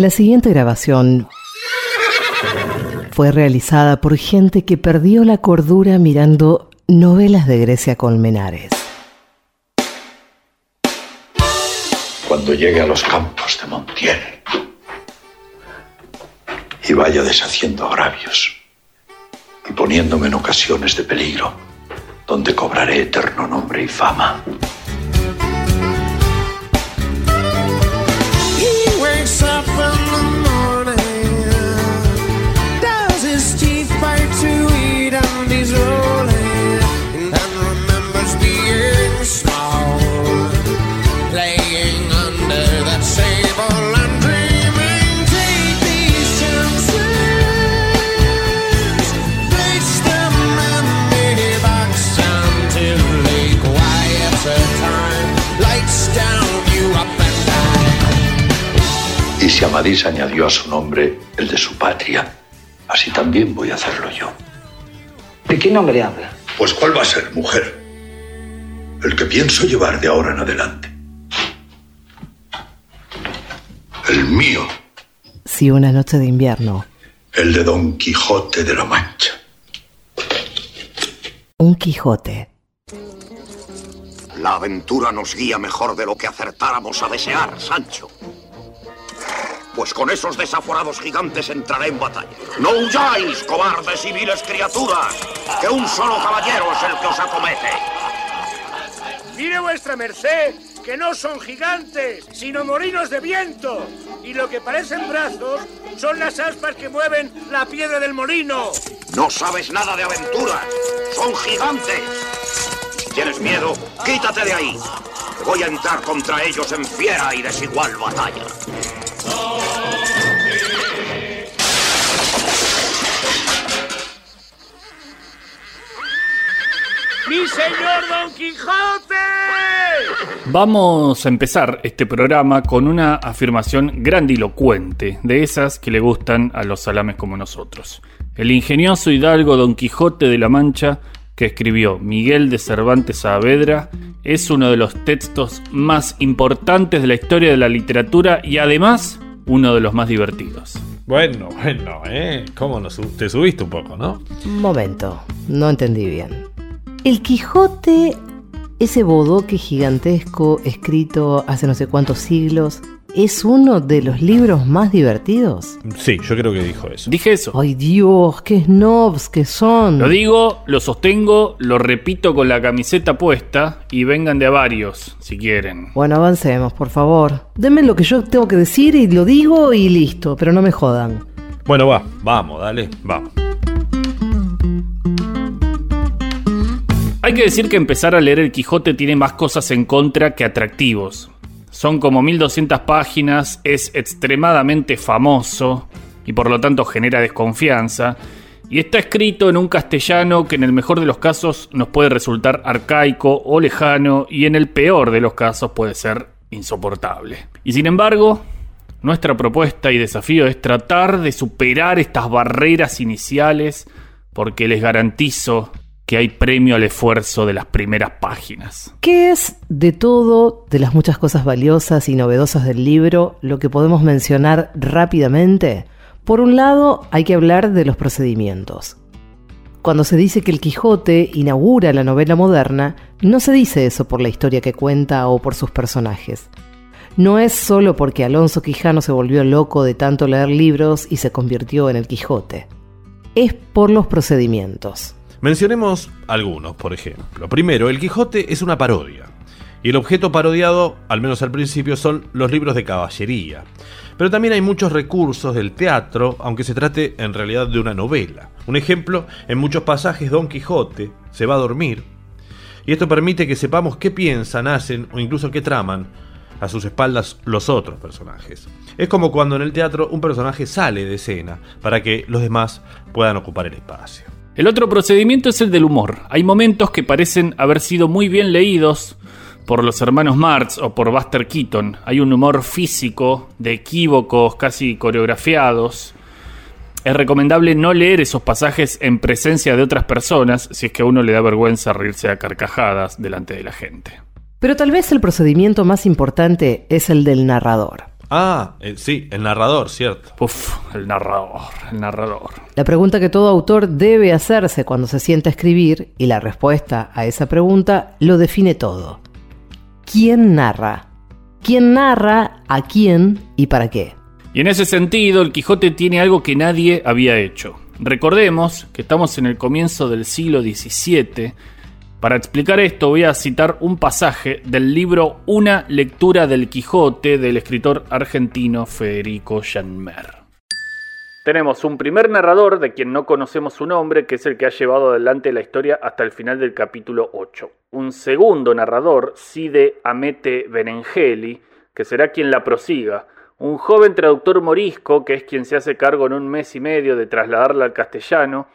La siguiente grabación fue realizada por gente que perdió la cordura mirando novelas de Grecia Colmenares. Cuando llegue a los campos de Montiel y vaya deshaciendo agravios y poniéndome en ocasiones de peligro, donde cobraré eterno nombre y fama. Si Amadís añadió a su nombre el de su patria, así también voy a hacerlo yo. ¿De qué nombre habla? Pues ¿cuál va a ser, mujer? El que pienso llevar de ahora en adelante. El mío. Sí, una noche de invierno. El de Don Quijote de la Mancha. Un Quijote. La aventura nos guía mejor de lo que acertáramos a desear, Sancho pues con esos desaforados gigantes entraré en batalla. No huyáis, cobardes y viles criaturas, que un solo caballero es el que os acomete. Mire vuestra merced, que no son gigantes, sino morinos de viento. Y lo que parecen brazos son las aspas que mueven la piedra del molino. No sabes nada de aventuras, son gigantes. Si tienes miedo, quítate de ahí. Voy a entrar contra ellos en fiera y desigual batalla. ¡Mi señor Don Quijote! Vamos a empezar este programa con una afirmación grandilocuente, de esas que le gustan a los salames como nosotros. El ingenioso hidalgo Don Quijote de la Mancha, que escribió Miguel de Cervantes Saavedra, es uno de los textos más importantes de la historia de la literatura y además uno de los más divertidos. Bueno, bueno, ¿eh? ¿Cómo no te subiste un poco, no? Un momento, no entendí bien. El Quijote, ese bodoque gigantesco escrito hace no sé cuántos siglos, ¿es uno de los libros más divertidos? Sí, yo creo que dijo eso. Dije eso. Ay Dios, qué snobs que son. Lo digo, lo sostengo, lo repito con la camiseta puesta y vengan de a varios, si quieren. Bueno, avancemos, por favor. Denme lo que yo tengo que decir y lo digo y listo, pero no me jodan. Bueno, va, vamos, dale, vamos. Hay que decir que empezar a leer El Quijote tiene más cosas en contra que atractivos. Son como 1200 páginas, es extremadamente famoso y por lo tanto genera desconfianza. Y está escrito en un castellano que en el mejor de los casos nos puede resultar arcaico o lejano y en el peor de los casos puede ser insoportable. Y sin embargo, nuestra propuesta y desafío es tratar de superar estas barreras iniciales porque les garantizo que hay premio al esfuerzo de las primeras páginas. ¿Qué es de todo, de las muchas cosas valiosas y novedosas del libro, lo que podemos mencionar rápidamente? Por un lado, hay que hablar de los procedimientos. Cuando se dice que el Quijote inaugura la novela moderna, no se dice eso por la historia que cuenta o por sus personajes. No es solo porque Alonso Quijano se volvió loco de tanto leer libros y se convirtió en el Quijote. Es por los procedimientos. Mencionemos algunos, por ejemplo. Primero, El Quijote es una parodia. Y el objeto parodiado, al menos al principio, son los libros de caballería. Pero también hay muchos recursos del teatro, aunque se trate en realidad de una novela. Un ejemplo, en muchos pasajes Don Quijote se va a dormir. Y esto permite que sepamos qué piensan, hacen o incluso qué traman a sus espaldas los otros personajes. Es como cuando en el teatro un personaje sale de escena para que los demás puedan ocupar el espacio. El otro procedimiento es el del humor. Hay momentos que parecen haber sido muy bien leídos por los hermanos Marx o por Buster Keaton. Hay un humor físico, de equívocos casi coreografiados. Es recomendable no leer esos pasajes en presencia de otras personas si es que a uno le da vergüenza reírse a carcajadas delante de la gente. Pero tal vez el procedimiento más importante es el del narrador. Ah, eh, sí, el narrador, cierto. Uf, el narrador, el narrador. La pregunta que todo autor debe hacerse cuando se sienta a escribir, y la respuesta a esa pregunta lo define todo. ¿Quién narra? ¿Quién narra a quién y para qué? Y en ese sentido, el Quijote tiene algo que nadie había hecho. Recordemos que estamos en el comienzo del siglo XVII. Para explicar esto voy a citar un pasaje del libro Una lectura del Quijote del escritor argentino Federico Janmer. Tenemos un primer narrador de quien no conocemos su nombre, que es el que ha llevado adelante la historia hasta el final del capítulo 8. Un segundo narrador, Cide Amete Benengeli, que será quien la prosiga un joven traductor morisco, que es quien se hace cargo en un mes y medio de trasladarla al castellano,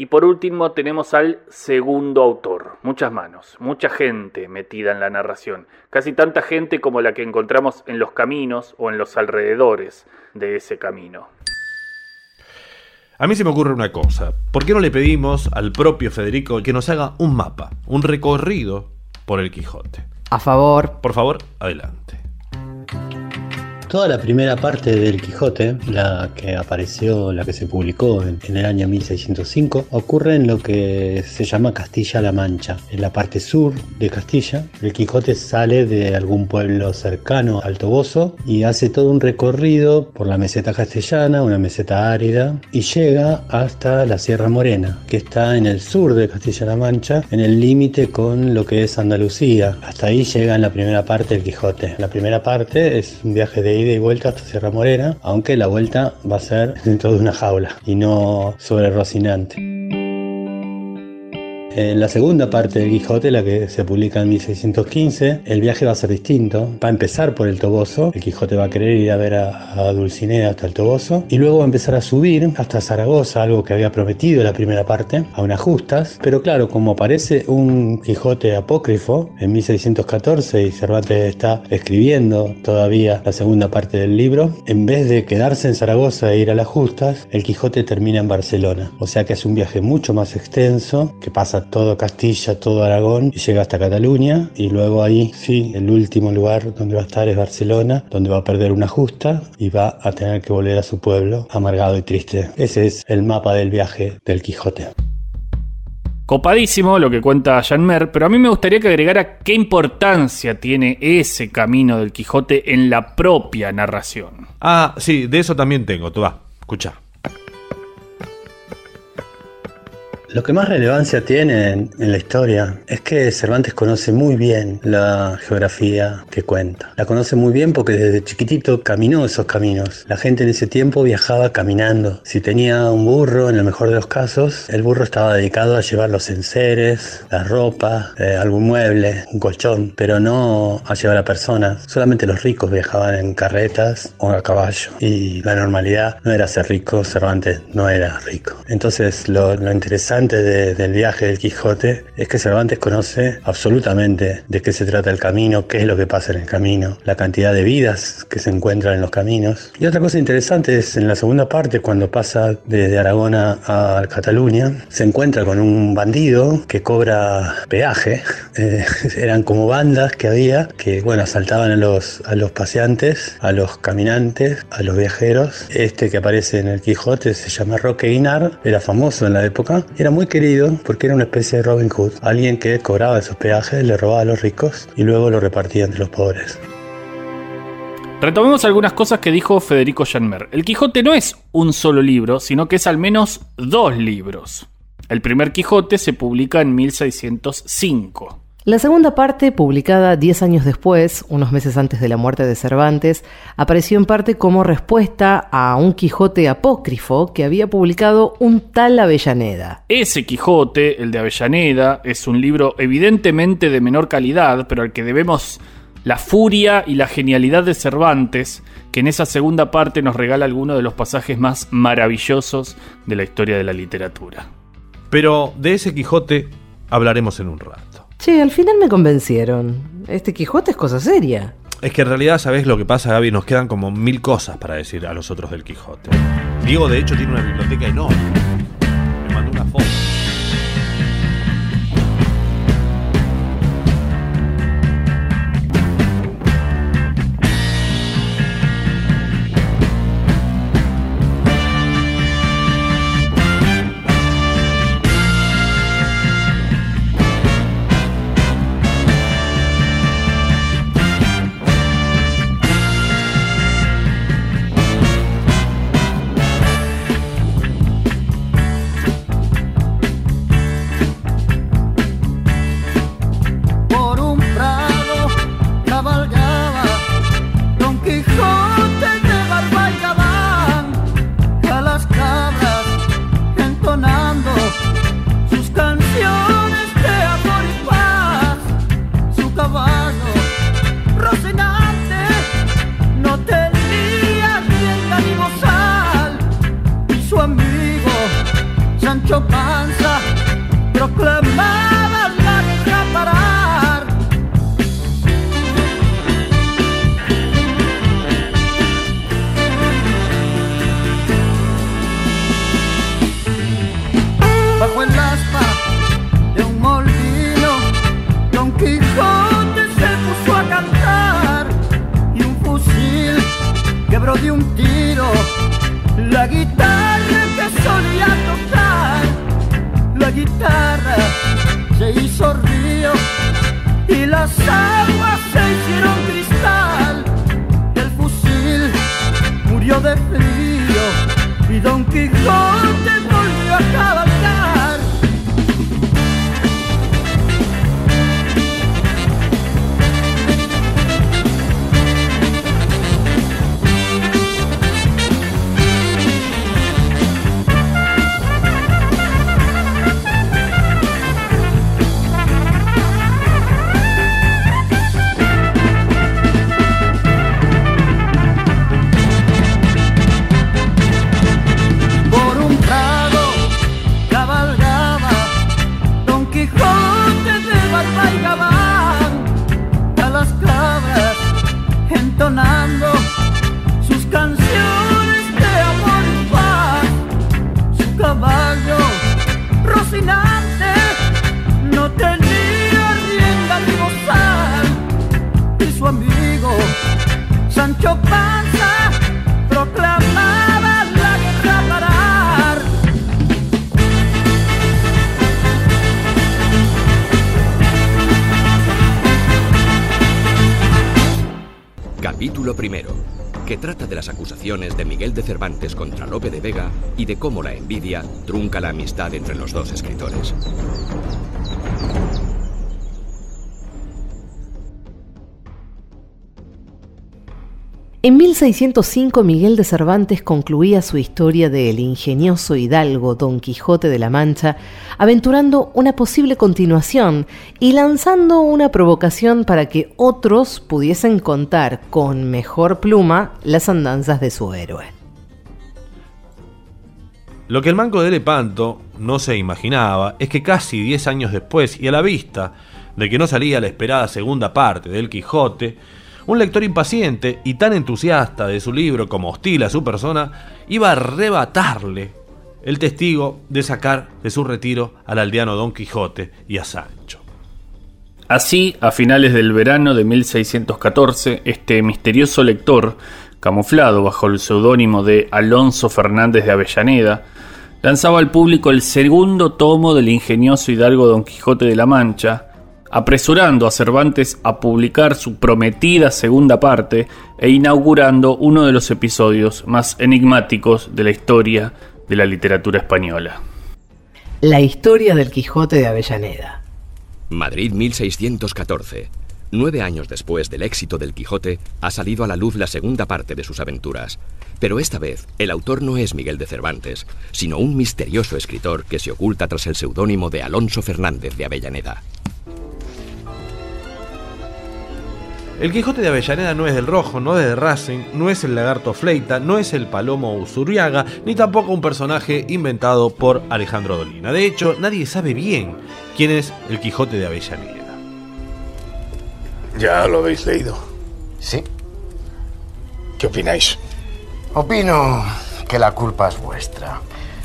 y por último tenemos al segundo autor, muchas manos, mucha gente metida en la narración, casi tanta gente como la que encontramos en los caminos o en los alrededores de ese camino. A mí se me ocurre una cosa, ¿por qué no le pedimos al propio Federico que nos haga un mapa, un recorrido por el Quijote? A favor. Por favor, adelante. Toda la primera parte del Quijote, la que apareció, la que se publicó en, el año 1605, ocurre en lo que se llama Castilla-La Mancha. En la parte sur de Castilla, el Quijote sale de algún pueblo cercano al Toboso y hace todo un recorrido por la meseta castellana, una meseta árida, y llega hasta la Sierra Morena, que está en el sur de Castilla-La Mancha, en el límite con lo que es Andalucía. Hasta ahí llega en la primera parte del Quijote. La primera parte es un viaje de ida y vuelta hasta Sierra Morena, aunque la vuelta va a ser dentro de una jaula y no sobre Rocinante. En la segunda parte del Quijote, la que se publica en 1615, el viaje va a ser distinto. Va a empezar por el Toboso, el Quijote va a querer ir a ver a, Dulcinea hasta el Toboso, y luego va a empezar a subir hasta Zaragoza, algo que había prometido en la primera parte, a unas justas. Pero claro, como aparece un Quijote apócrifo en 1614 y Cervantes está escribiendo todavía la segunda parte del libro, en vez de quedarse en Zaragoza e ir a las justas, el Quijote termina en Barcelona. O sea que es un viaje mucho más extenso, que pasa todo Castilla, todo Aragón y llega hasta Cataluña y luego ahí sí, el último lugar donde va a estar es Barcelona, donde va a perder una justa y va a tener que volver a su pueblo amargado y triste. Ese es el mapa del viaje del Quijote. Copadísimo lo que cuenta Mer, pero a mí me gustaría que agregara qué importancia tiene ese camino del Quijote en la propia narración. Ah, sí, de eso también tengo, tú va, escucha. Lo que más relevancia tiene en, la historia es que Cervantes conoce muy bien la geografía que cuenta. La conoce muy bien porque desde chiquitito caminó esos caminos. La gente en ese tiempo viajaba caminando. Si tenía un burro, en el mejor de los casos, el burro estaba dedicado a llevar los enseres, la ropa, eh, algún mueble, un colchón, pero no a llevar a personas. Solamente los ricos viajaban en carretas o a caballo. Y la normalidad no era ser rico, Cervantes no era rico. Entonces lo interesante del viaje del Quijote es que Cervantes conoce absolutamente de qué se trata el camino, qué es lo que pasa en el camino, la cantidad de vidas que se encuentran en los caminos. Y otra cosa interesante es en la segunda parte, cuando pasa desde Aragón a, Cataluña, se encuentra con un bandido que cobra peaje. Eh, eran como bandas que había que, bueno, asaltaban a los, a los paseantes, a los caminantes, a los viajeros. Este que aparece en el Quijote se llama Roque Guinar, era famoso en la época, era muy querido porque era una especie de Robin Hood, alguien que cobraba esos peajes, le robaba a los ricos y luego lo repartía entre los pobres. Retomemos algunas cosas que dijo Federico Janmer. El Quijote no es un solo libro, sino que es al menos dos libros. El primer Quijote se publica en 1605. La segunda parte, publicada 10 años después, unos meses antes de la muerte de Cervantes, apareció en parte como respuesta a un Quijote apócrifo que había publicado un tal Avellaneda. Ese Quijote, el de Avellaneda, es un libro evidentemente de menor calidad, pero al que debemos la furia y la genialidad de Cervantes, que en esa segunda parte nos regala algunos de los pasajes más maravillosos de la historia de la literatura. Pero de ese Quijote hablaremos en un rato. Che, al final me convencieron. Este Quijote es cosa seria. Es que en realidad, ¿sabes lo que pasa, Gaby? Nos quedan como mil cosas para decir a los otros del Quijote. Diego, de hecho, tiene una biblioteca enorme. Cervantes contra Lope de Vega y de cómo la envidia trunca la amistad entre los dos escritores. En 1605 Miguel de Cervantes concluía su historia del ingenioso hidalgo Don Quijote de la Mancha, aventurando una posible continuación y lanzando una provocación para que otros pudiesen contar con mejor pluma las andanzas de su héroe. Lo que el manco de Lepanto no se imaginaba es que casi 10 años después y a la vista de que no salía la esperada segunda parte del Quijote, un lector impaciente y tan entusiasta de su libro como hostil a su persona iba a arrebatarle el testigo de sacar de su retiro al aldeano Don Quijote y a Sancho. Así, a finales del verano de 1614, este misterioso lector, camuflado bajo el seudónimo de Alonso Fernández de Avellaneda, lanzaba al público el segundo tomo del ingenioso hidalgo Don Quijote de la Mancha, apresurando a Cervantes a publicar su prometida segunda parte e inaugurando uno de los episodios más enigmáticos de la historia de la literatura española. La historia del Quijote de Avellaneda. Madrid 1614. Nueve años después del éxito del Quijote, ha salido a la luz la segunda parte de sus aventuras. Pero esta vez, el autor no es Miguel de Cervantes, sino un misterioso escritor que se oculta tras el seudónimo de Alonso Fernández de Avellaneda. El Quijote de Avellaneda no es del Rojo, no es de Racing, no es el Lagarto Fleita, no es el Palomo Usuriaga, ni tampoco un personaje inventado por Alejandro Dolina. De hecho, nadie sabe bien quién es el Quijote de Avellaneda. Ya lo habéis leído. Sí. ¿Qué opináis? Opino que la culpa es vuestra.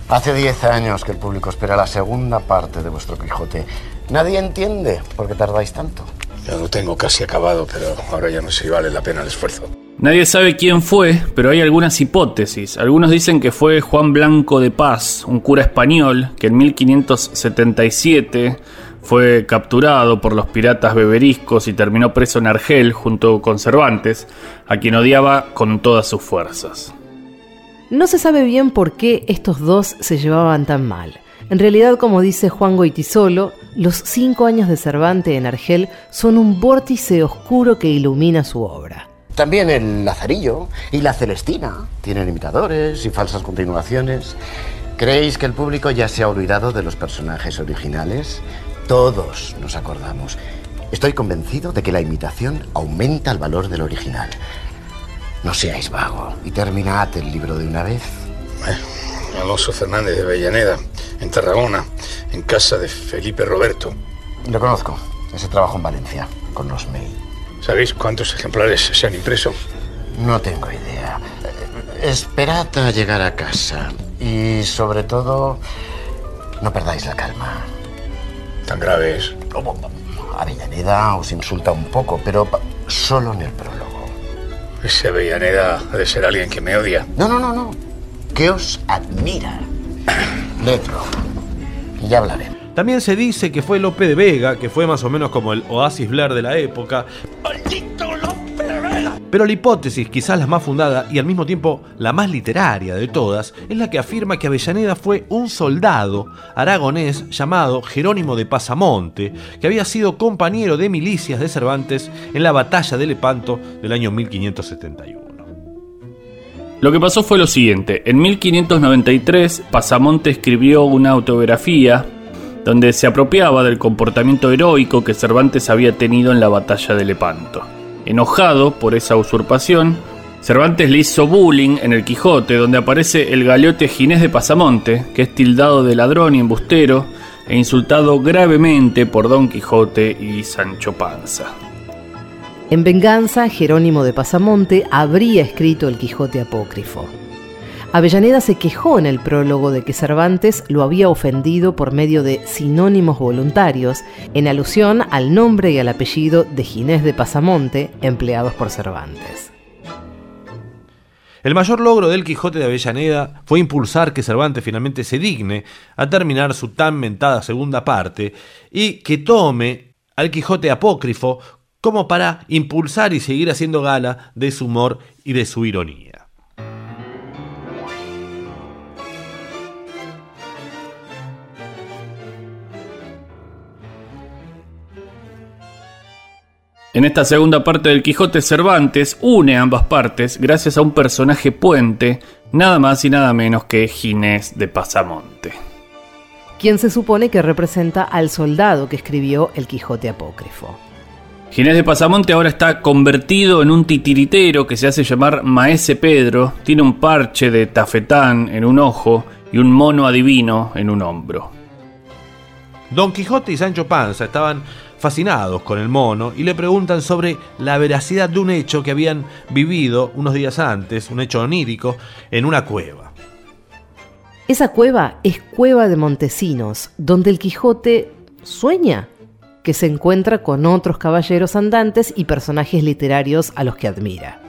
Hace 10 años que el público espera la segunda parte de vuestro Quijote. Nadie entiende por qué tardáis tanto. Ya lo tengo casi acabado, pero ahora ya no sé si vale la pena el esfuerzo. Nadie sabe quién fue, pero hay algunas hipótesis. Algunos dicen que fue Juan Blanco de Paz, un cura español que en 1577 fue capturado por los piratas beberiscos y terminó preso en Argel junto con Cervantes, a quien odiaba con todas sus fuerzas. No se sabe bien por qué estos dos se llevaban tan mal. En realidad, como dice Juan Goitisolo, los cinco años de Cervantes en Argel son un vórtice oscuro que ilumina su obra. También el Lazarillo y la Celestina tienen imitadores y falsas continuaciones. ¿Creéis que el público ya se ha olvidado de los personajes originales? Todos nos acordamos. Estoy convencido de que la imitación aumenta el valor del original. No seáis vago y terminad el libro de una vez. Alonso Fernández de Avellaneda. en Tarragona, en casa de Felipe Roberto. Lo conozco. Ese trabajo en Valencia, con los May. ¿Sabéis cuántos ejemplares se han impreso? No tengo idea. Esperad a llegar a casa. Y sobre todo, no perdáis la calma. ¿Tan grave es? Avellaneda os insulta un poco, pero solo en el prólogo. Ese Avellaneda ha de ser alguien que me odia. No, no, no, no. Que os admira. Letro. Y ya hablaré. También se dice que fue Lope de Vega, que fue más o menos como el Oasis Blair de la época. Pero la hipótesis, quizás la más fundada y al mismo tiempo la más literaria de todas, es la que afirma que Avellaneda fue un soldado aragonés llamado Jerónimo de Pasamonte, que había sido compañero de milicias de Cervantes en la batalla de Lepanto del año 1571. Lo que pasó fue lo siguiente. En 1593, Pasamonte escribió una autobiografía donde se apropiaba del comportamiento heroico que Cervantes había tenido en la batalla de Lepanto. Enojado por esa usurpación, Cervantes le hizo bullying en el Quijote, donde aparece el galeote Ginés de Pasamonte, que es tildado de ladrón y embustero, e insultado gravemente por Don Quijote y Sancho Panza. En venganza, Jerónimo de Pasamonte habría escrito el Quijote apócrifo. Avellaneda se quejó en el prólogo de que Cervantes lo había ofendido por medio de sinónimos voluntarios, en alusión al nombre y al apellido de Ginés de Pasamonte empleados por Cervantes. El mayor logro del Quijote de Avellaneda fue impulsar que Cervantes finalmente se digne a terminar su tan mentada segunda parte y que tome al Quijote apócrifo como para impulsar y seguir haciendo gala de su humor y de su ironía. En esta segunda parte del Quijote Cervantes une ambas partes gracias a un personaje puente, nada más y nada menos que Ginés de Pasamonte. quien se supone que representa al soldado que escribió el Quijote apócrifo. Ginés de Pasamonte ahora está convertido en un titiritero que se hace llamar Maese Pedro, tiene un parche de tafetán en un ojo y un mono adivino en un hombro. Don Quijote y Sancho Panza estaban fascinados con el mono y le preguntan sobre la veracidad de un hecho que habían vivido unos días antes, un hecho onírico, en una cueva. Esa cueva es Cueva de Montesinos, donde el Quijote sueña que se encuentra con otros caballeros andantes y personajes literarios a los que admira.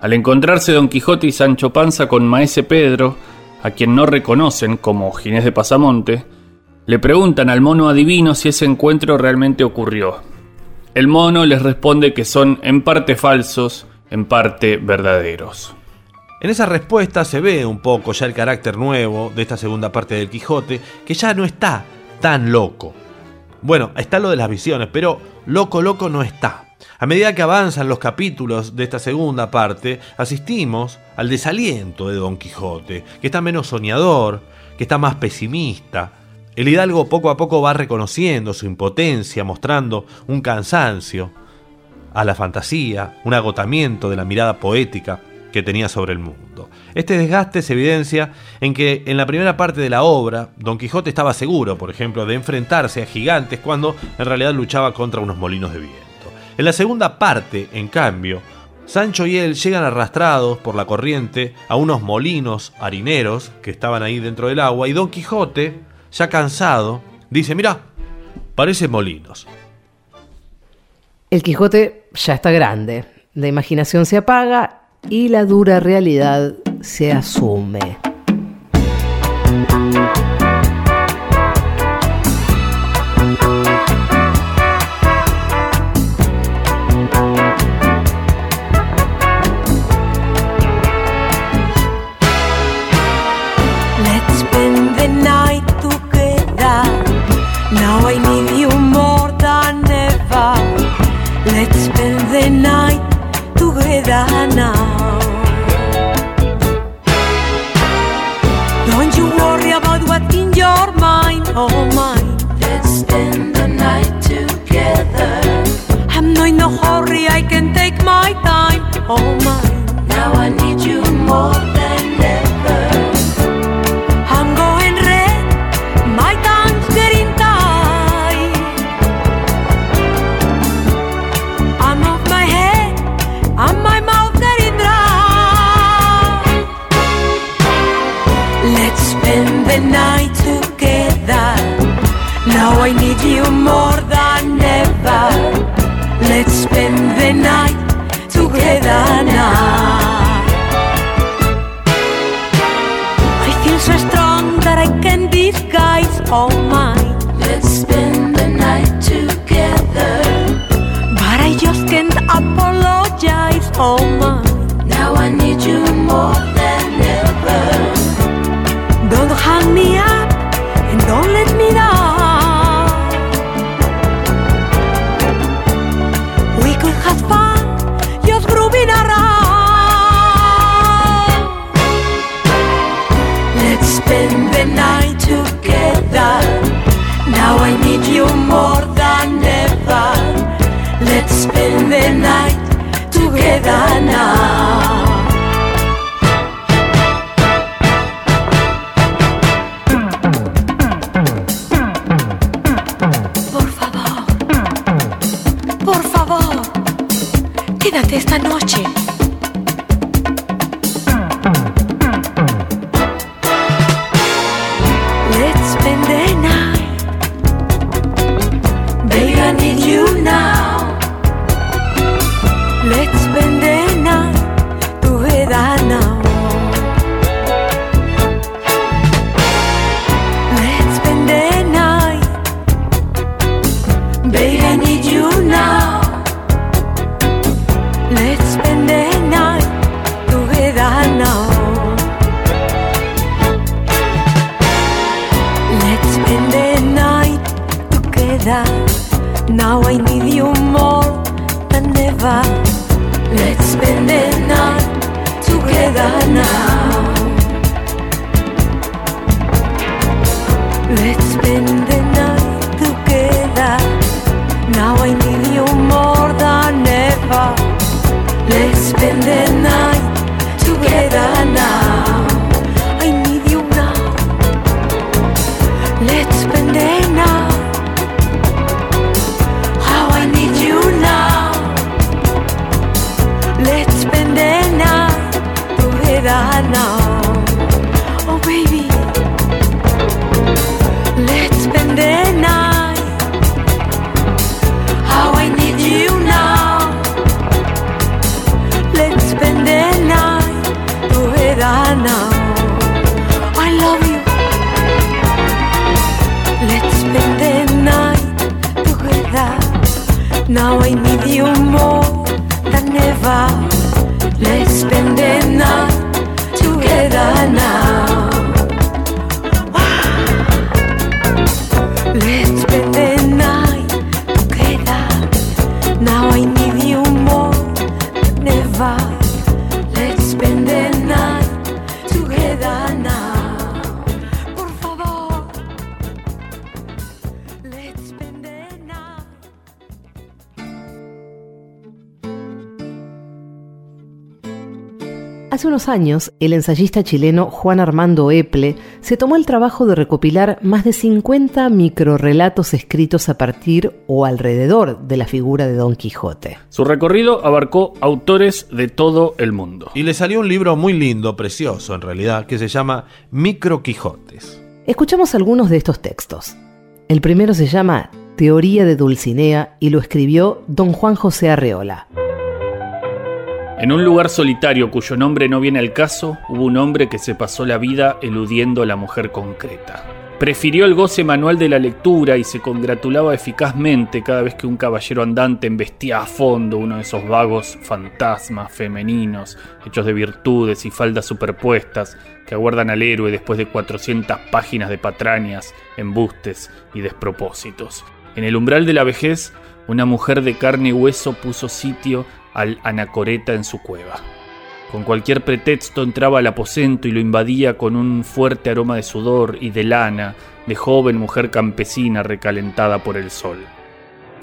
Al encontrarse Don Quijote y Sancho Panza con Maese Pedro, a quien no reconocen como Ginés de Pasamonte, le preguntan al mono adivino si ese encuentro realmente ocurrió. El mono les responde que son en parte falsos, en parte verdaderos. En esa respuesta se ve un poco ya el carácter nuevo de esta segunda parte del Quijote, que ya no está tan loco. Bueno, está lo de las visiones, pero loco loco no está. A medida que avanzan los capítulos de esta segunda parte, asistimos al desaliento de Don Quijote, que está menos soñador, que está más pesimista. El hidalgo poco a poco va reconociendo su impotencia, mostrando un cansancio a la fantasía, un agotamiento de la mirada poética que tenía sobre el mundo. Este desgaste se evidencia en que en la primera parte de la obra, Don Quijote estaba seguro, por ejemplo, de enfrentarse a gigantes cuando en realidad luchaba contra unos molinos de viento. En la segunda parte, en cambio, Sancho y él llegan arrastrados por la corriente a unos molinos harineros que estaban ahí dentro del agua y Don Quijote, ya cansado, dice, mira, parecen molinos. El Quijote ya está grande, la imaginación se apaga y la dura realidad se asume. no hurry, I can take my time. Oh my. Now I need you more than ever. I'm going red, my tongue's getting tied. I'm off my head, and my mouth getting dry. Let's spend the night together. Now I need you more. Now I need you more than ever. Let's spend the night spending Hace unos años, el ensayista chileno Juan Armando Eple se tomó el trabajo de recopilar más de 50 microrelatos escritos a partir o alrededor de la figura de Don Quijote. Su recorrido abarcó autores de todo el mundo. Y le salió un libro muy lindo, precioso en realidad, que se llama Micro Quijotes. Escuchamos algunos de estos textos. El primero se llama Teoría de Dulcinea y lo escribió don Juan José Arreola. En un lugar solitario cuyo nombre no viene al caso, hubo un hombre que se pasó la vida eludiendo a la mujer concreta. Prefirió el goce manual de la lectura y se congratulaba eficazmente cada vez que un caballero andante embestía a fondo uno de esos vagos fantasmas femeninos, hechos de virtudes y faldas superpuestas, que aguardan al héroe después de 400 páginas de patrañas, embustes y despropósitos. En el umbral de la vejez, una mujer de carne y hueso puso sitio al anacoreta en su cueva. Con cualquier pretexto entraba al aposento y lo invadía con un fuerte aroma de sudor y de lana, de joven mujer campesina recalentada por el sol.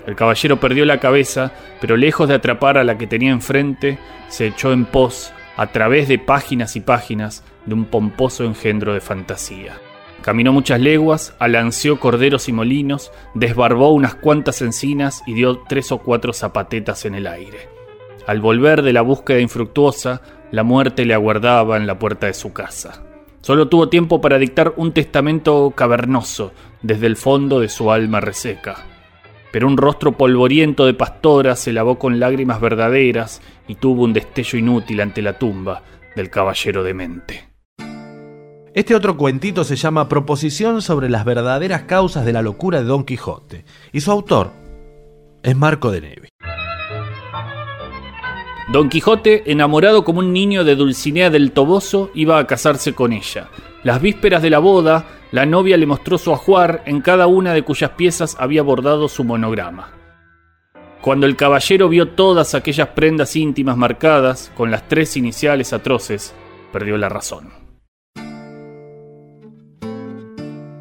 El caballero perdió la cabeza, pero lejos de atrapar a la que tenía enfrente, se echó en pos, a través de páginas y páginas, de un pomposo engendro de fantasía. Caminó muchas leguas, alanceó corderos y molinos, desbarbó unas cuantas encinas y dio tres o cuatro zapatetas en el aire. Al volver de la búsqueda infructuosa, la muerte le aguardaba en la puerta de su casa. Solo tuvo tiempo para dictar un testamento cavernoso desde el fondo de su alma reseca. Pero un rostro polvoriento de pastora se lavó con lágrimas verdaderas y tuvo un destello inútil ante la tumba del caballero demente. Este otro cuentito se llama Proposición sobre las verdaderas causas de la locura de Don Quijote, y su autor es Marco de Neve. Don Quijote, enamorado como un niño de Dulcinea del Toboso, iba a casarse con ella. Las vísperas de la boda, la novia le mostró su ajuar, en cada una de cuyas piezas había bordado su monograma. Cuando el caballero vio todas aquellas prendas íntimas marcadas con las tres iniciales atroces, perdió la razón.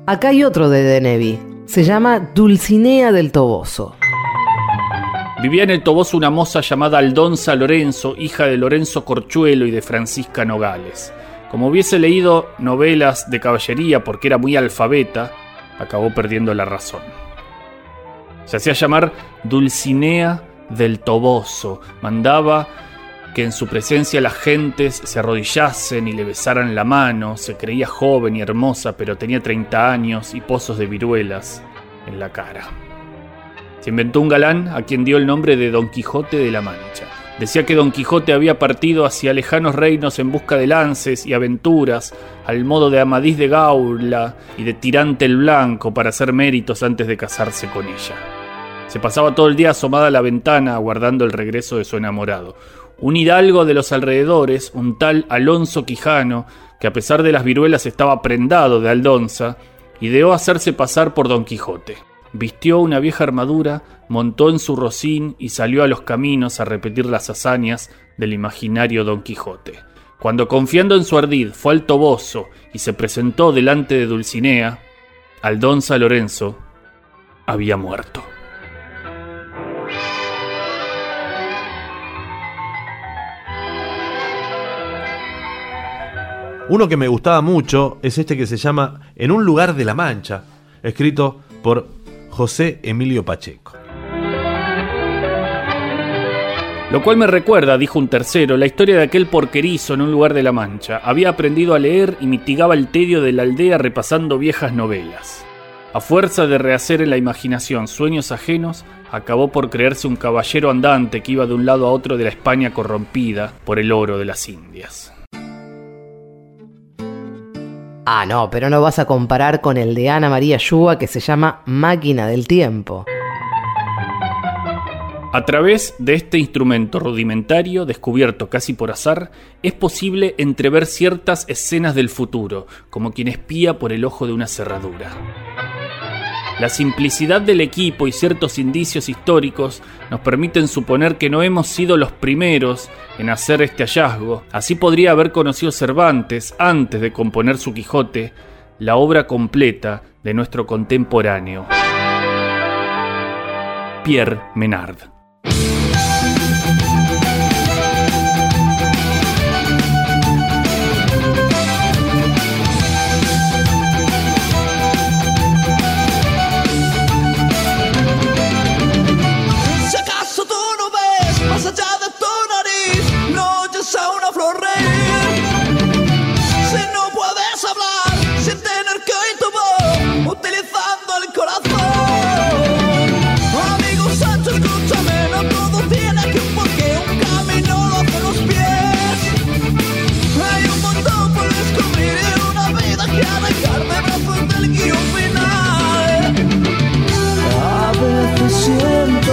Acá hay otro de Denevi. Se llama Dulcinea del Toboso. Vivía en el Toboso una moza llamada Aldonza Lorenzo, hija de Lorenzo Corchuelo y de Francisca Nogales. Como hubiese leído novelas de caballería porque era muy alfabeta, acabó perdiendo la razón. Se hacía llamar Dulcinea del Toboso. Mandaba que en su presencia las gentes se arrodillasen y le besaran la mano. Se creía joven y hermosa, pero tenía 30 años y pozos de viruelas en la cara. Se inventó un galán a quien dio el nombre de Don Quijote de la Mancha. Decía que Don Quijote había partido hacia lejanos reinos en busca de lances y aventuras, al modo de Amadís de Gaula y de Tirante el Blanco para hacer méritos antes de casarse con ella. Se pasaba todo el día asomada a la ventana aguardando el regreso de su enamorado. Un hidalgo de los alrededores, un tal Alonso Quijano, que a pesar de las viruelas estaba prendado de Aldonza, ideó hacerse pasar por Don Quijote. Vistió una vieja armadura, montó en su rocín y salió a los caminos a repetir las hazañas del imaginario Don Quijote. Cuando confiando en su ardid fue al Toboso y se presentó delante de Dulcinea, Aldonza Lorenzo había muerto. Uno que me gustaba mucho es este que se llama En un lugar de la Mancha, escrito por José Emilio Pacheco. Lo cual me recuerda, dijo un tercero, la historia de aquel porquerizo en un lugar de la Mancha. Había aprendido a leer y mitigaba el tedio de la aldea repasando viejas novelas. A fuerza de rehacer en la imaginación sueños ajenos, acabó por creerse un caballero andante que iba de un lado a otro de la España corrompida por el oro de las Indias. Ah, no, pero no vas a comparar con el de Ana María Yuba que se llama Máquina del Tiempo. A través de este instrumento rudimentario, descubierto casi por azar, es posible entrever ciertas escenas del futuro, como quien espía por el ojo de una cerradura. La simplicidad del equipo y ciertos indicios históricos nos permiten suponer que no hemos sido los primeros en hacer este hallazgo. Así podría haber conocido Cervantes, antes de componer su Quijote, la obra completa de nuestro contemporáneo, Pierre Menard.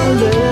wonder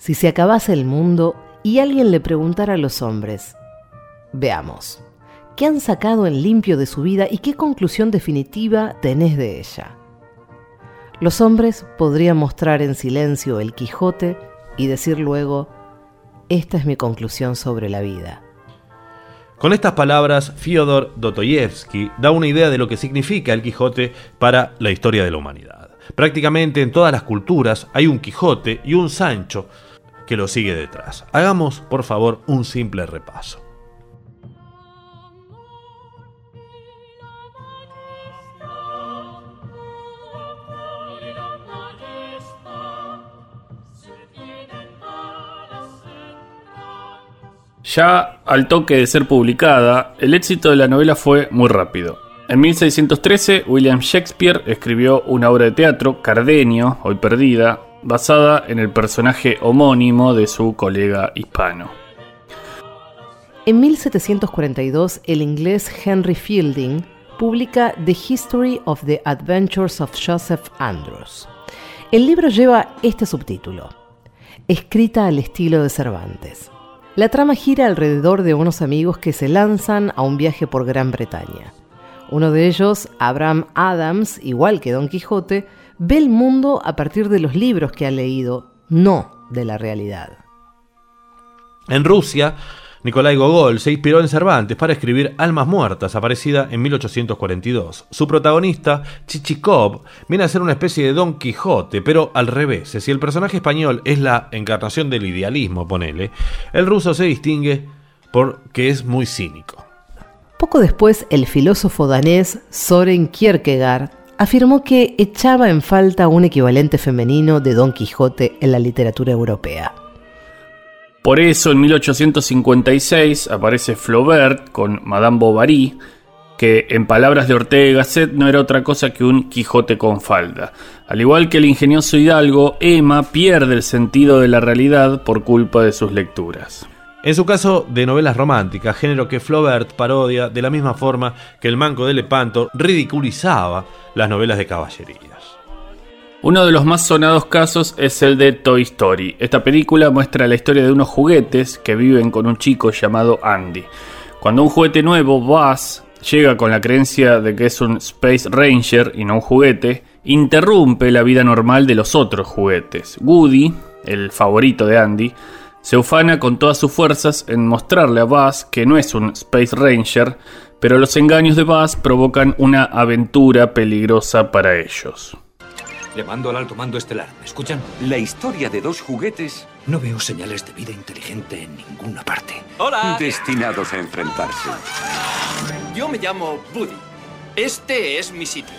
Si se acabase el mundo y alguien le preguntara a los hombres, veamos, ¿qué han sacado en limpio de su vida y qué conclusión definitiva tenés de ella? Los hombres podrían mostrar en silencio el Quijote y decir luego, esta es mi conclusión sobre la vida. Con estas palabras, Fyodor Dostoyevsky da una idea de lo que significa el Quijote para la historia de la humanidad. Prácticamente en todas las culturas hay un Quijote y un Sancho que lo sigue detrás. Hagamos, por favor, un simple repaso. Ya al toque de ser publicada, el éxito de la novela fue muy rápido. En 1613, William Shakespeare escribió una obra de teatro, Cardenio, hoy perdida, basada en el personaje homónimo de su colega hispano. En 1742, el inglés Henry Fielding publica The History of the Adventures of Joseph Andrews. El libro lleva este subtítulo, escrita al estilo de Cervantes. La trama gira alrededor de unos amigos que se lanzan a un viaje por Gran Bretaña. Uno de ellos, Abraham Adams, igual que Don Quijote, ve el mundo a partir de los libros que ha leído, no de la realidad. En Rusia, Nikolai Gogol se inspiró en Cervantes para escribir Almas Muertas, aparecida en 1842. Su protagonista, Chichikov, viene a ser una especie de Don Quijote, pero al revés. Si el personaje español es la encarnación del idealismo, ponele, el ruso se distingue porque es muy cínico. Poco después, el filósofo danés Soren Kierkegaard afirmó que echaba en falta un equivalente femenino de Don Quijote en la literatura europea. Por eso en 1856 aparece Flaubert con Madame Bovary, que en palabras de Ortega y Gasset no era otra cosa que un Quijote con falda. Al igual que el ingenioso Hidalgo, Emma pierde el sentido de la realidad por culpa de sus lecturas. En su caso de novelas románticas, género que Flaubert parodia de la misma forma que el Manco de Lepanto ridiculizaba las novelas de caballerías. Uno de los más sonados casos es el de Toy Story. Esta película muestra la historia de unos juguetes que viven con un chico llamado Andy. Cuando un juguete nuevo, Buzz, llega con la creencia de que es un Space Ranger y no un juguete, interrumpe la vida normal de los otros juguetes. Woody, el favorito de Andy, se ufana con todas sus fuerzas en mostrarle a Buzz que no es un Space Ranger, pero los engaños de Buzz provocan una aventura peligrosa para ellos. Llamando al alto mando estelar. ¿Me escuchan? La historia de dos juguetes. No veo señales de vida inteligente en ninguna parte. ¡Hola! Destinados a enfrentarse. Yo me llamo Buddy. Este es mi sitio.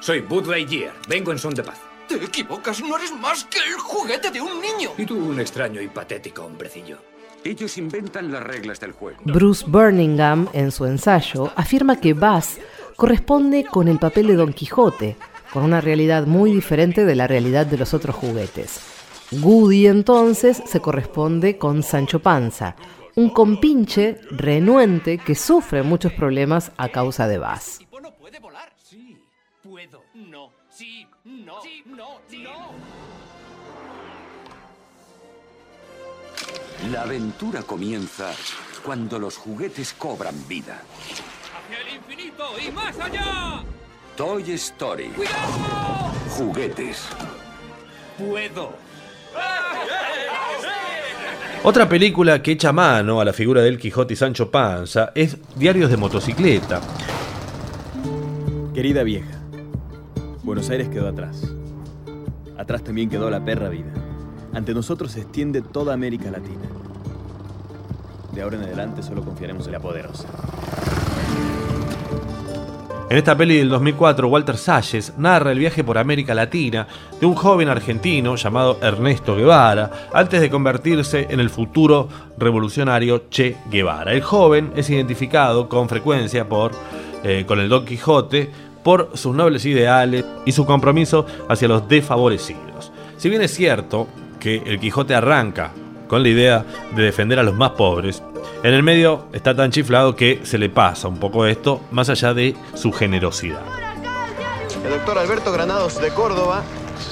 Soy Bud Lightyear. Vengo en son de paz. Te equivocas, no eres más que el juguete de un niño. Y tú un extraño y patético hombrecillo. Ellos inventan las reglas del juego. Bruce Birmingham, en su ensayo, afirma que Buzz corresponde con el papel de Don Quijote, con una realidad muy diferente de la realidad de los otros juguetes. Goody entonces se corresponde con Sancho Panza, un compinche renuente que sufre muchos problemas a causa de Buzz. La aventura comienza cuando los juguetes cobran vida. ¡Hacia el infinito y más allá! Toy Story. ¡Cuidado! Juguetes. Puedo. Otra película que echa mano a la figura del Quijote y Sancho Panza es Diarios de motocicleta. Querida vieja, Buenos Aires quedó atrás. Atrás también quedó la perra vida. Ante nosotros se extiende toda América Latina. De ahora en adelante solo confiaremos en la poderosa. En esta peli del 2004, Walter Salles narra el viaje por América Latina de un joven argentino llamado Ernesto Guevara, antes de convertirse en el futuro revolucionario Che Guevara. El joven es identificado con frecuencia por, eh, con el Don Quijote por sus nobles ideales y su compromiso hacia los desfavorecidos. Si bien es cierto que el Quijote arranca con la idea de defender a los más pobres, en el medio está tan chiflado que se le pasa un poco esto, más allá de su generosidad. El doctor Alberto Granados de Córdoba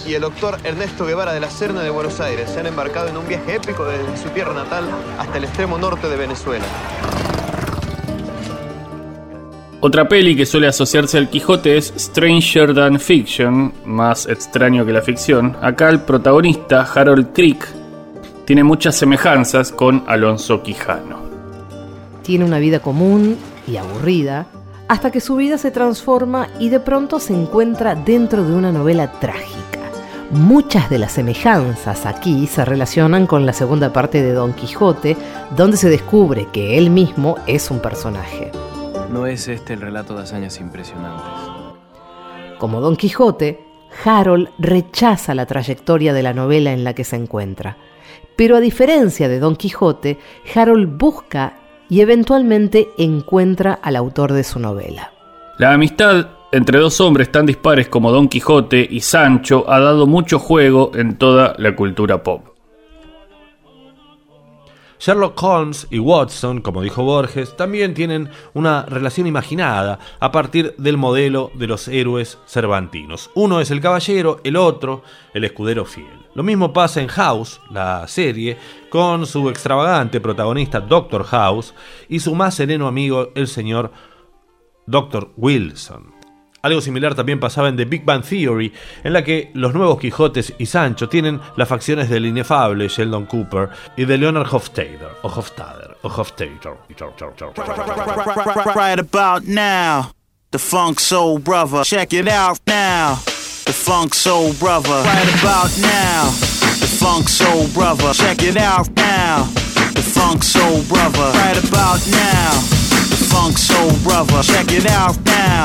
y el doctor Ernesto Guevara de la Serna de Buenos Aires se han embarcado en un viaje épico desde su tierra natal hasta el extremo norte de Venezuela. Otra peli que suele asociarse al Quijote es Stranger Than Fiction, más extraño que la ficción. Acá el protagonista, Harold Crick, tiene muchas semejanzas con Alonso Quijano. Tiene una vida común y aburrida, hasta que su vida se transforma y de pronto se encuentra dentro de una novela trágica. Muchas de las semejanzas aquí se relacionan con la segunda parte de Don Quijote, donde se descubre que él mismo es un personaje. No es este el relato de hazañas impresionantes. Como Don Quijote, Harold rechaza la trayectoria de la novela en la que se encuentra. Pero a diferencia de Don Quijote, Harold busca y eventualmente encuentra al autor de su novela. La amistad entre dos hombres tan dispares como Don Quijote y Sancho ha dado mucho juego en toda la cultura pop. Sherlock Holmes y Watson, como dijo Borges, también tienen una relación imaginada a partir del modelo de los héroes cervantinos. Uno es el caballero, el otro el escudero fiel. Lo mismo pasa en House, la serie, con su extravagante protagonista Dr. House y su más sereno amigo, el señor Dr. Wilson. Algo similar también pasaba en The Big Bang Theory, en la que los nuevos Quijotes y Sancho tienen las facciones del inefable Sheldon Cooper y de Leonard Hofstadter, o Hofstadter, o Hofstadter. Right about now, the funk soul brother. Check it out now, the funk soul brother. Right about now, the funk soul brother. Check it out now, the funk soul brother. Right about now, the funk soul brother. Check it out now,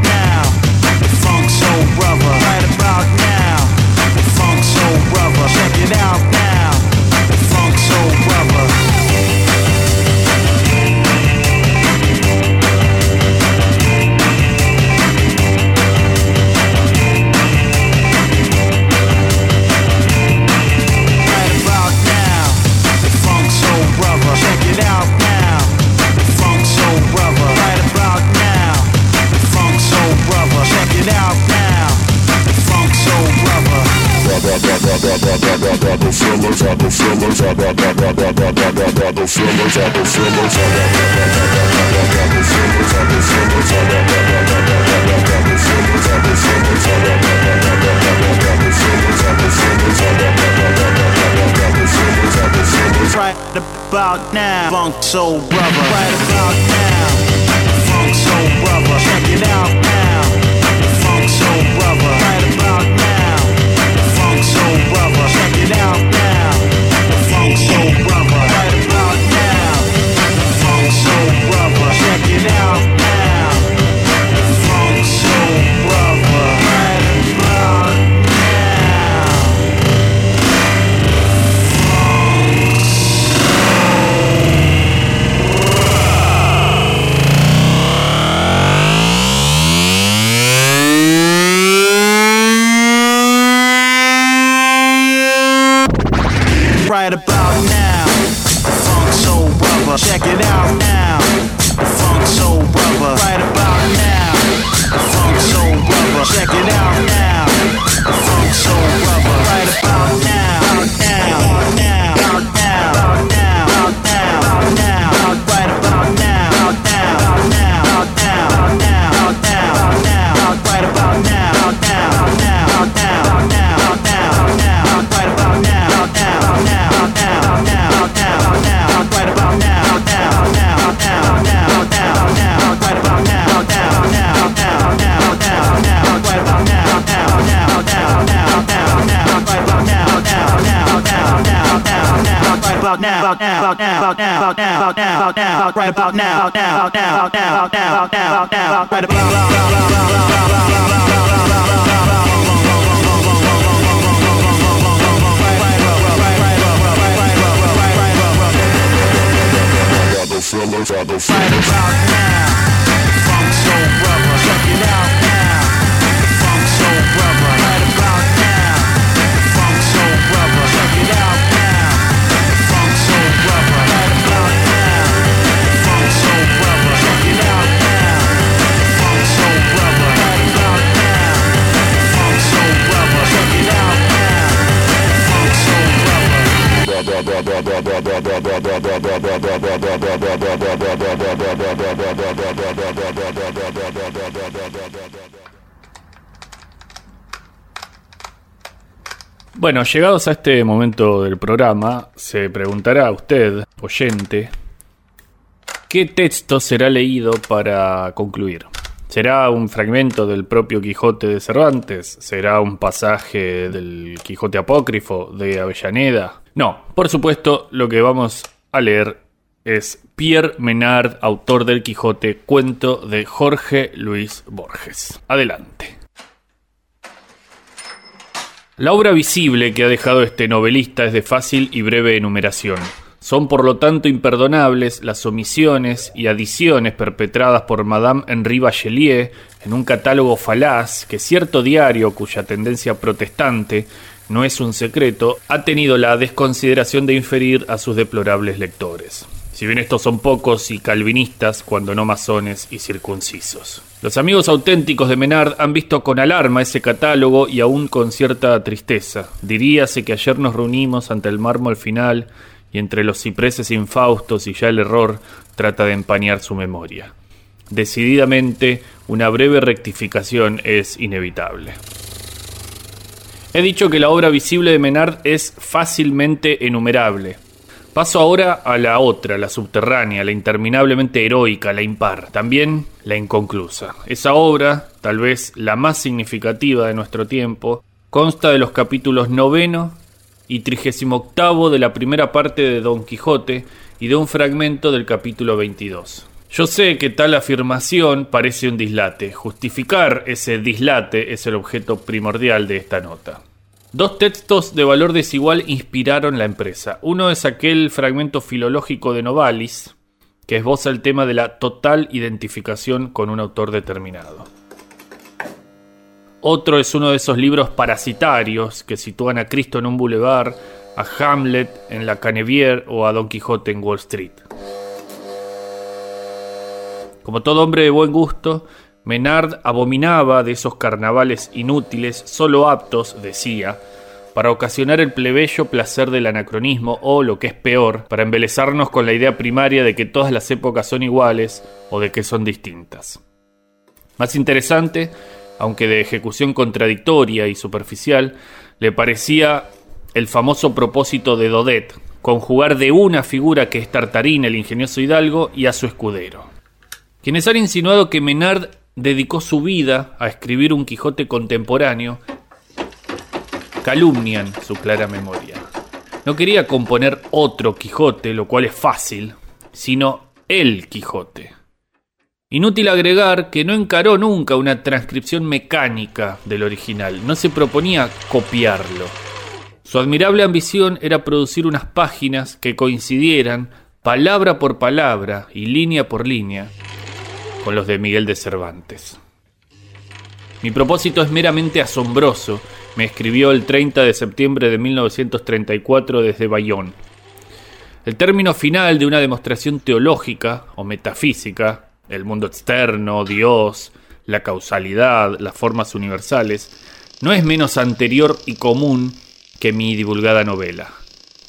Right about now, funk soul brother. Right about now, funk soul brother. Check it out now, funk soul brother. Right about now. Umbrella. Bueno, llegados a este momento del programa, se preguntará usted, oyente, ¿qué texto será leído para concluir? ¿Será un fragmento del propio Quijote de Cervantes? ¿Será un pasaje del Quijote apócrifo de Avellaneda? No, por supuesto, lo que vamos a leer es Pierre Menard, autor del Quijote, cuento de Jorge Luis Borges. Adelante. La obra visible que ha dejado este novelista es de fácil y breve enumeración. Son por lo tanto imperdonables las omisiones y adiciones perpetradas por Madame Henri Bachelier en un catálogo falaz que cierto diario cuya tendencia protestante no es un secreto ha tenido la desconsideración de inferir a sus deplorables lectores. Si bien estos son pocos y calvinistas, cuando no masones y circuncisos. Los amigos auténticos de Menard han visto con alarma ese catálogo y aún con cierta tristeza. Diríase que ayer nos reunimos ante el mármol final y entre los cipreses infaustos y ya el error trata de empañar su memoria. Decididamente, una breve rectificación es inevitable. He dicho que la obra visible de Menard es fácilmente enumerable. Paso ahora a la otra, la subterránea, la interminablemente heroica, la impar, también la inconclusa. Esa obra, tal vez la más significativa de nuestro tiempo, consta de los capítulos noveno y trigésimo octavo de la primera parte de Don Quijote y de un fragmento del capítulo 22. Yo sé que tal afirmación parece un dislate. Justificar ese dislate es el objeto primordial de esta nota. Dos textos de valor desigual inspiraron la empresa. Uno es aquel fragmento filológico de Novalis, que esboza el tema de la total identificación con un autor determinado. Otro es uno de esos libros parasitarios que sitúan a Cristo en un boulevard, a Hamlet en la Canevier o a Don Quijote en Wall Street. Como todo hombre de buen gusto, Menard abominaba de esos carnavales inútiles, solo aptos, decía, para ocasionar el plebeyo placer del anacronismo o, lo que es peor, para embelezarnos con la idea primaria de que todas las épocas son iguales o de que son distintas. Más interesante, aunque de ejecución contradictoria y superficial, le parecía el famoso propósito de Dodet, conjugar de una figura que es Tartarín, el ingenioso hidalgo, y a su escudero. Quienes han insinuado que Menard dedicó su vida a escribir un Quijote contemporáneo, calumnian su clara memoria. No quería componer otro Quijote, lo cual es fácil, sino el Quijote. Inútil agregar que no encaró nunca una transcripción mecánica del original, no se proponía copiarlo. Su admirable ambición era producir unas páginas que coincidieran palabra por palabra y línea por línea con los de Miguel de Cervantes. Mi propósito es meramente asombroso, me escribió el 30 de septiembre de 1934 desde Bayón. El término final de una demostración teológica o metafísica, el mundo externo, Dios, la causalidad, las formas universales, no es menos anterior y común que mi divulgada novela.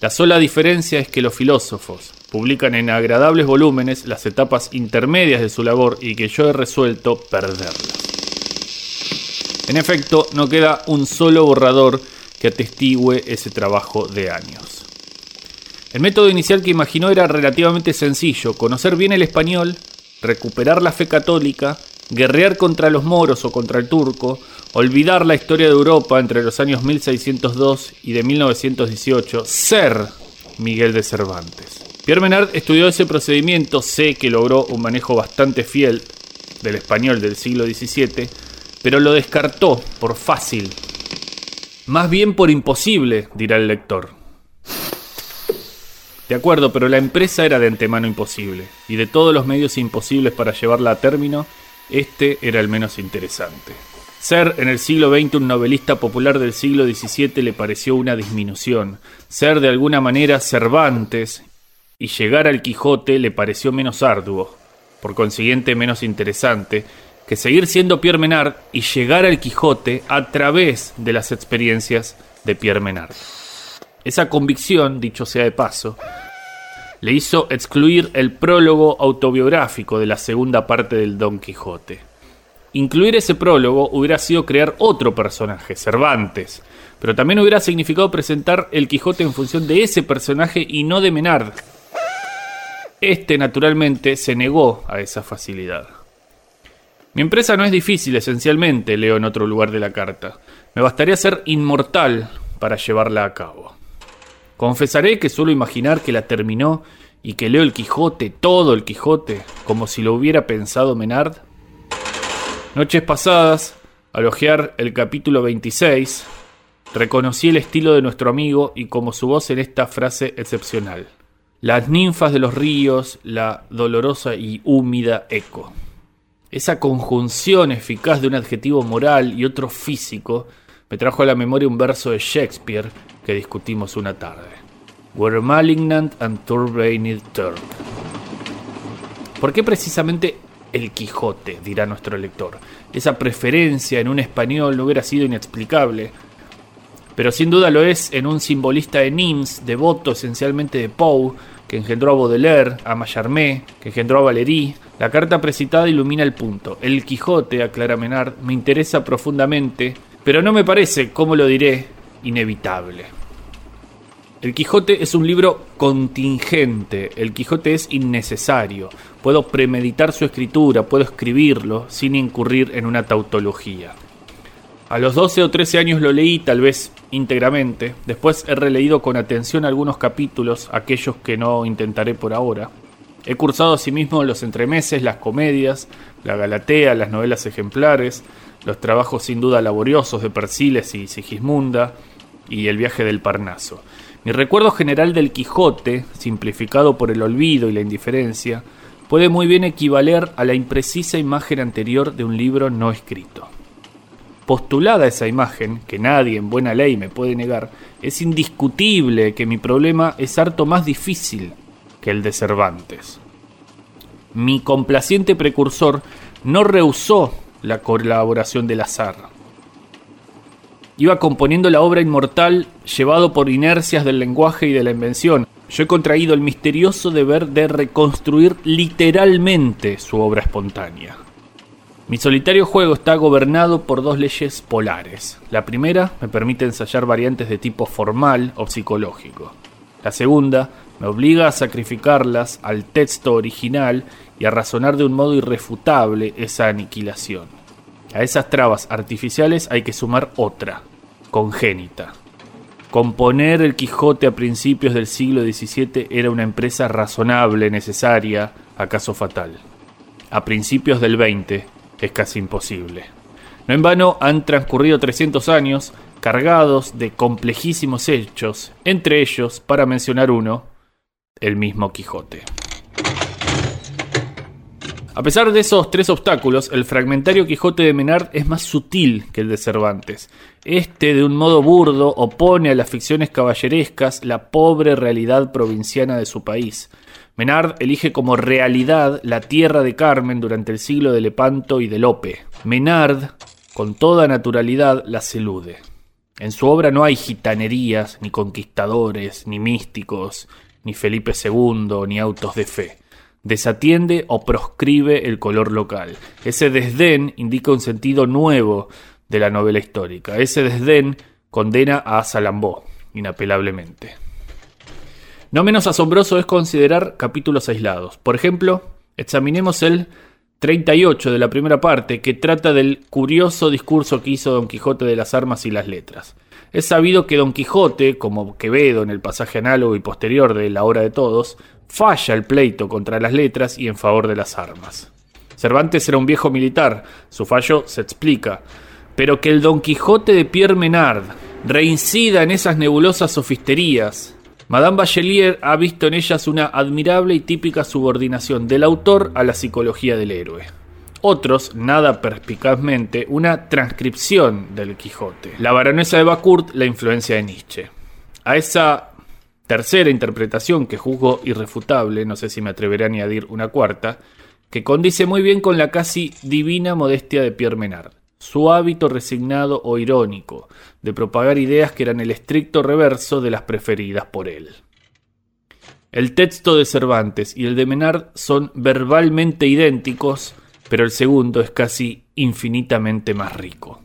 La sola diferencia es que los filósofos publican en agradables volúmenes las etapas intermedias de su labor y que yo he resuelto perderlas. En efecto, no queda un solo borrador que atestigue ese trabajo de años. El método inicial que imaginó era relativamente sencillo, conocer bien el español, recuperar la fe católica, guerrear contra los moros o contra el turco, olvidar la historia de Europa entre los años 1602 y de 1918, ser Miguel de Cervantes. Pierre Menard estudió ese procedimiento, sé que logró un manejo bastante fiel del español del siglo XVII, pero lo descartó por fácil. Más bien por imposible, dirá el lector. De acuerdo, pero la empresa era de antemano imposible, y de todos los medios imposibles para llevarla a término, este era el menos interesante. Ser en el siglo XX un novelista popular del siglo XVII le pareció una disminución. Ser de alguna manera Cervantes y llegar al Quijote le pareció menos arduo, por consiguiente menos interesante, que seguir siendo Pierre Menard y llegar al Quijote a través de las experiencias de Pierre Menard. Esa convicción, dicho sea de paso, le hizo excluir el prólogo autobiográfico de la segunda parte del Don Quijote. Incluir ese prólogo hubiera sido crear otro personaje, Cervantes, pero también hubiera significado presentar el Quijote en función de ese personaje y no de Menard. Este, naturalmente, se negó a esa facilidad. Mi empresa no es difícil, esencialmente, leo en otro lugar de la carta. Me bastaría ser inmortal para llevarla a cabo. Confesaré que suelo imaginar que la terminó y que leo el Quijote, todo el Quijote, como si lo hubiera pensado Menard. Noches pasadas, al hojear el capítulo 26, reconocí el estilo de nuestro amigo y como su voz en esta frase excepcional. Las ninfas de los ríos, la dolorosa y húmida eco. Esa conjunción eficaz de un adjetivo moral y otro físico me trajo a la memoria un verso de Shakespeare que discutimos una tarde. Were malignant and turbaned Turk. ¿Por qué precisamente el Quijote? dirá nuestro lector. Esa preferencia en un español no hubiera sido inexplicable, pero sin duda lo es en un simbolista de Nimes, devoto esencialmente de Poe, que engendró a Baudelaire, a Mallarmé, que engendró a Valéry. La carta precitada ilumina el punto. El Quijote, aclara Menard, me interesa profundamente, pero no me parece, como lo diré, inevitable. El Quijote es un libro contingente, el Quijote es innecesario. Puedo premeditar su escritura, puedo escribirlo sin incurrir en una tautología. A los 12 o 13 años lo leí, tal vez íntegramente. Después he releído con atención algunos capítulos, aquellos que no intentaré por ahora. He cursado asimismo los entremeses, las comedias, la Galatea, las novelas ejemplares, los trabajos sin duda laboriosos de Persiles y Sigismunda y el viaje del Parnaso. Mi recuerdo general del Quijote, simplificado por el olvido y la indiferencia, puede muy bien equivaler a la imprecisa imagen anterior de un libro no escrito. Postulada esa imagen, que nadie en buena ley me puede negar, es indiscutible que mi problema es harto más difícil que el de Cervantes. Mi complaciente precursor no rehusó la colaboración del azar iba componiendo la obra inmortal llevado por inercias del lenguaje y de la invención. Yo he contraído el misterioso deber de reconstruir literalmente su obra espontánea. Mi solitario juego está gobernado por dos leyes polares. La primera me permite ensayar variantes de tipo formal o psicológico. La segunda me obliga a sacrificarlas al texto original y a razonar de un modo irrefutable esa aniquilación. A esas trabas artificiales hay que sumar otra, congénita. Componer el Quijote a principios del siglo XVII era una empresa razonable, necesaria, acaso fatal. A principios del XX es casi imposible. No en vano han transcurrido 300 años cargados de complejísimos hechos, entre ellos, para mencionar uno, el mismo Quijote. A pesar de esos tres obstáculos, el fragmentario Quijote de Menard es más sutil que el de Cervantes. Este, de un modo burdo, opone a las ficciones caballerescas la pobre realidad provinciana de su país. Menard elige como realidad la tierra de Carmen durante el siglo de Lepanto y de Lope. Menard, con toda naturalidad, las elude. En su obra no hay gitanerías, ni conquistadores, ni místicos, ni Felipe II, ni autos de fe desatiende o proscribe el color local. Ese desdén indica un sentido nuevo de la novela histórica. Ese desdén condena a Salambó, inapelablemente. No menos asombroso es considerar capítulos aislados. Por ejemplo, examinemos el 38 de la primera parte, que trata del curioso discurso que hizo Don Quijote de las armas y las letras. Es sabido que Don Quijote, como Quevedo en el pasaje análogo y posterior de La Hora de Todos, falla el pleito contra las letras y en favor de las armas. Cervantes era un viejo militar, su fallo se explica, pero que el Don Quijote de Pierre Menard reincida en esas nebulosas sofisterías, Madame Bachelier ha visto en ellas una admirable y típica subordinación del autor a la psicología del héroe. Otros, nada perspicazmente, una transcripción del Quijote. La baronesa de Bacourt, la influencia de Nietzsche. A esa tercera interpretación que juzgo irrefutable, no sé si me atreveré a añadir una cuarta, que condice muy bien con la casi divina modestia de Pierre Menard, su hábito resignado o irónico de propagar ideas que eran el estricto reverso de las preferidas por él. El texto de Cervantes y el de Menard son verbalmente idénticos, pero el segundo es casi infinitamente más rico.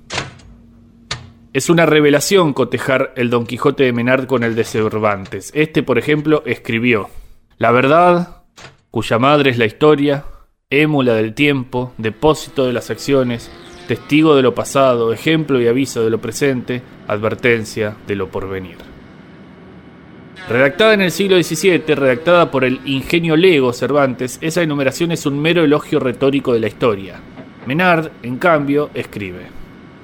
Es una revelación cotejar el Don Quijote de Menard con el de Cervantes. Este, por ejemplo, escribió La verdad, cuya madre es la historia, émula del tiempo, depósito de las acciones, testigo de lo pasado, ejemplo y aviso de lo presente, advertencia de lo porvenir. Redactada en el siglo XVII, redactada por el ingenio lego Cervantes, esa enumeración es un mero elogio retórico de la historia. Menard, en cambio, escribe: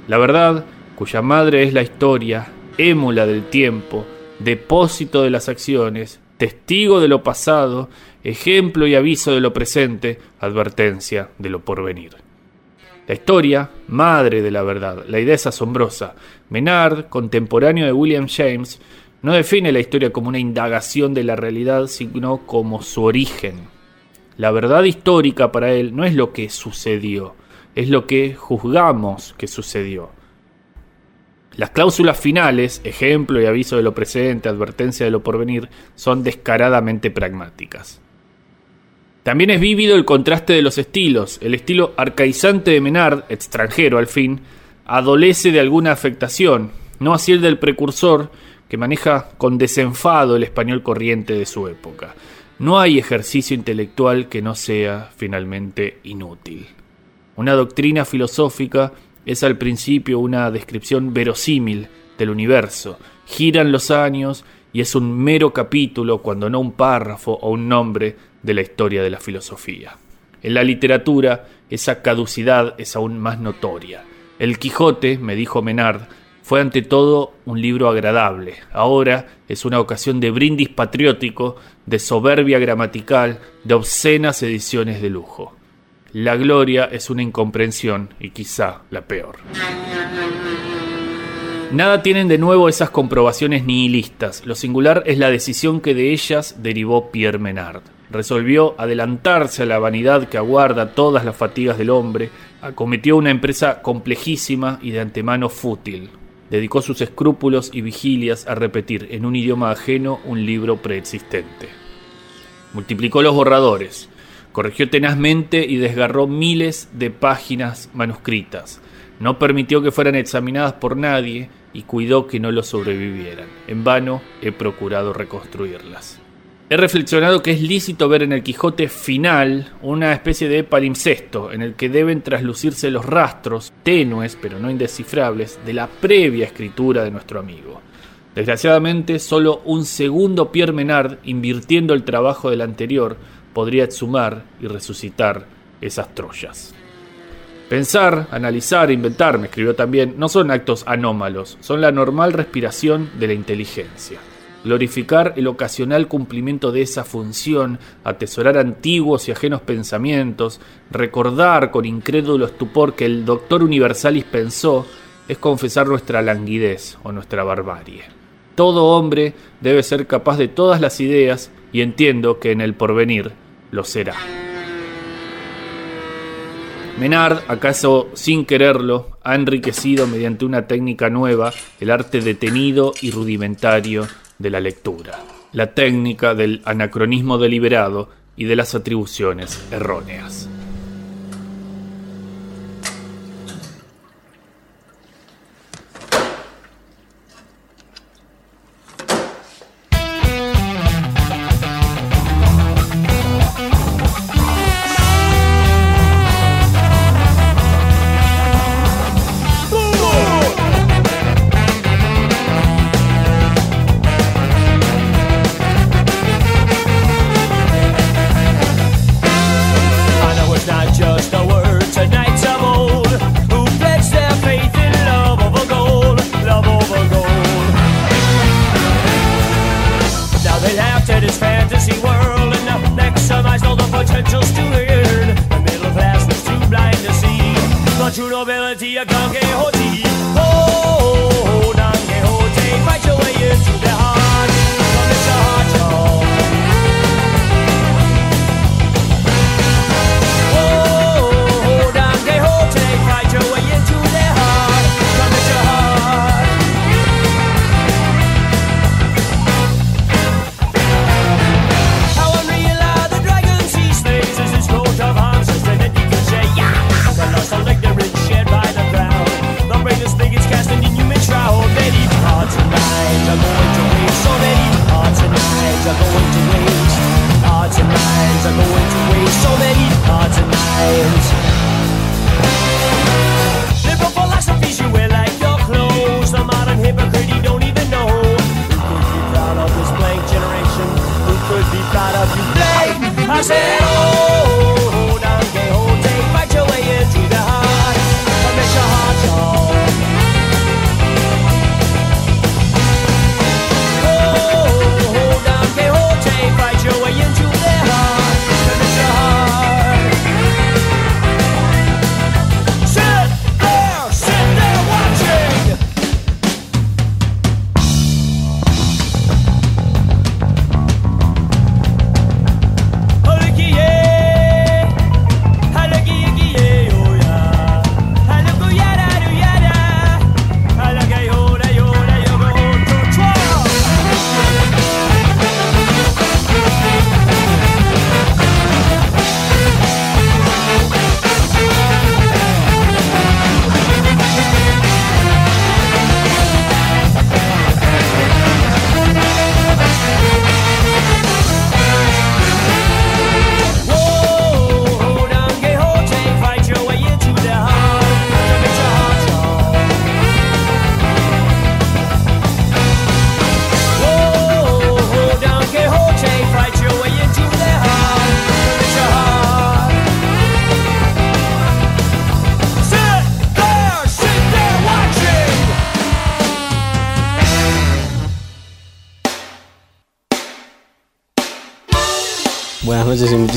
La verdad, cuya madre es la historia, émula del tiempo, depósito de las acciones, testigo de lo pasado, ejemplo y aviso de lo presente, advertencia de lo porvenir. La historia, madre de la verdad, la idea es asombrosa. Menard, contemporáneo de William James, no define la historia como una indagación de la realidad, sino como su origen. La verdad histórica para él no es lo que sucedió, es lo que juzgamos que sucedió. Las cláusulas finales, ejemplo y aviso de lo presente, advertencia de lo porvenir, son descaradamente pragmáticas. También es vívido el contraste de los estilos. El estilo arcaizante de Menard, extranjero al fin, adolece de alguna afectación, no así el del precursor, que maneja con desenfado el español corriente de su época. No hay ejercicio intelectual que no sea finalmente inútil. Una doctrina filosófica es al principio una descripción verosímil del universo. Giran los años y es un mero capítulo, cuando no un párrafo o un nombre de la historia de la filosofía. En la literatura, esa caducidad es aún más notoria. El Quijote, me dijo Menard, fue ante todo un libro agradable. Ahora es una ocasión de brindis patriótico, de soberbia gramatical, de obscenas ediciones de lujo. La gloria es una incomprensión y quizá la peor. Nada tienen de nuevo esas comprobaciones nihilistas. Lo singular es la decisión que de ellas derivó Pierre Menard. Resolvió adelantarse a la vanidad que aguarda todas las fatigas del hombre, acometió una empresa complejísima y de antemano fútil. Dedicó sus escrúpulos y vigilias a repetir en un idioma ajeno un libro preexistente. Multiplicó los borradores, corrigió tenazmente y desgarró miles de páginas manuscritas. No permitió que fueran examinadas por nadie y cuidó que no lo sobrevivieran. En vano he procurado reconstruirlas. He reflexionado que es lícito ver en el Quijote final una especie de palimpsesto en el que deben traslucirse los rastros, tenues pero no indescifrables, de la previa escritura de nuestro amigo. Desgraciadamente, solo un segundo Pierre Menard, invirtiendo el trabajo del anterior, podría exhumar y resucitar esas Troyas. Pensar, analizar, inventar, me escribió también, no son actos anómalos, son la normal respiración de la inteligencia. Glorificar el ocasional cumplimiento de esa función, atesorar antiguos y ajenos pensamientos, recordar con incrédulo estupor que el doctor Universalis pensó, es confesar nuestra languidez o nuestra barbarie. Todo hombre debe ser capaz de todas las ideas y entiendo que en el porvenir lo será. Menard, acaso sin quererlo, ha enriquecido mediante una técnica nueva el arte detenido y rudimentario de la lectura, la técnica del anacronismo deliberado y de las atribuciones erróneas.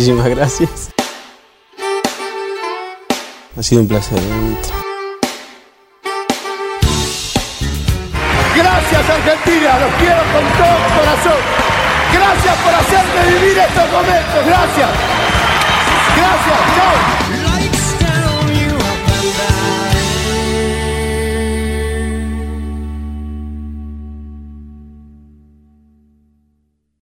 Muchísimas gracias. Ha sido un placer. ¿eh? Gracias Argentina, los quiero con todo el corazón. Gracias por hacerme vivir estos momentos, gracias. Gracias, chao.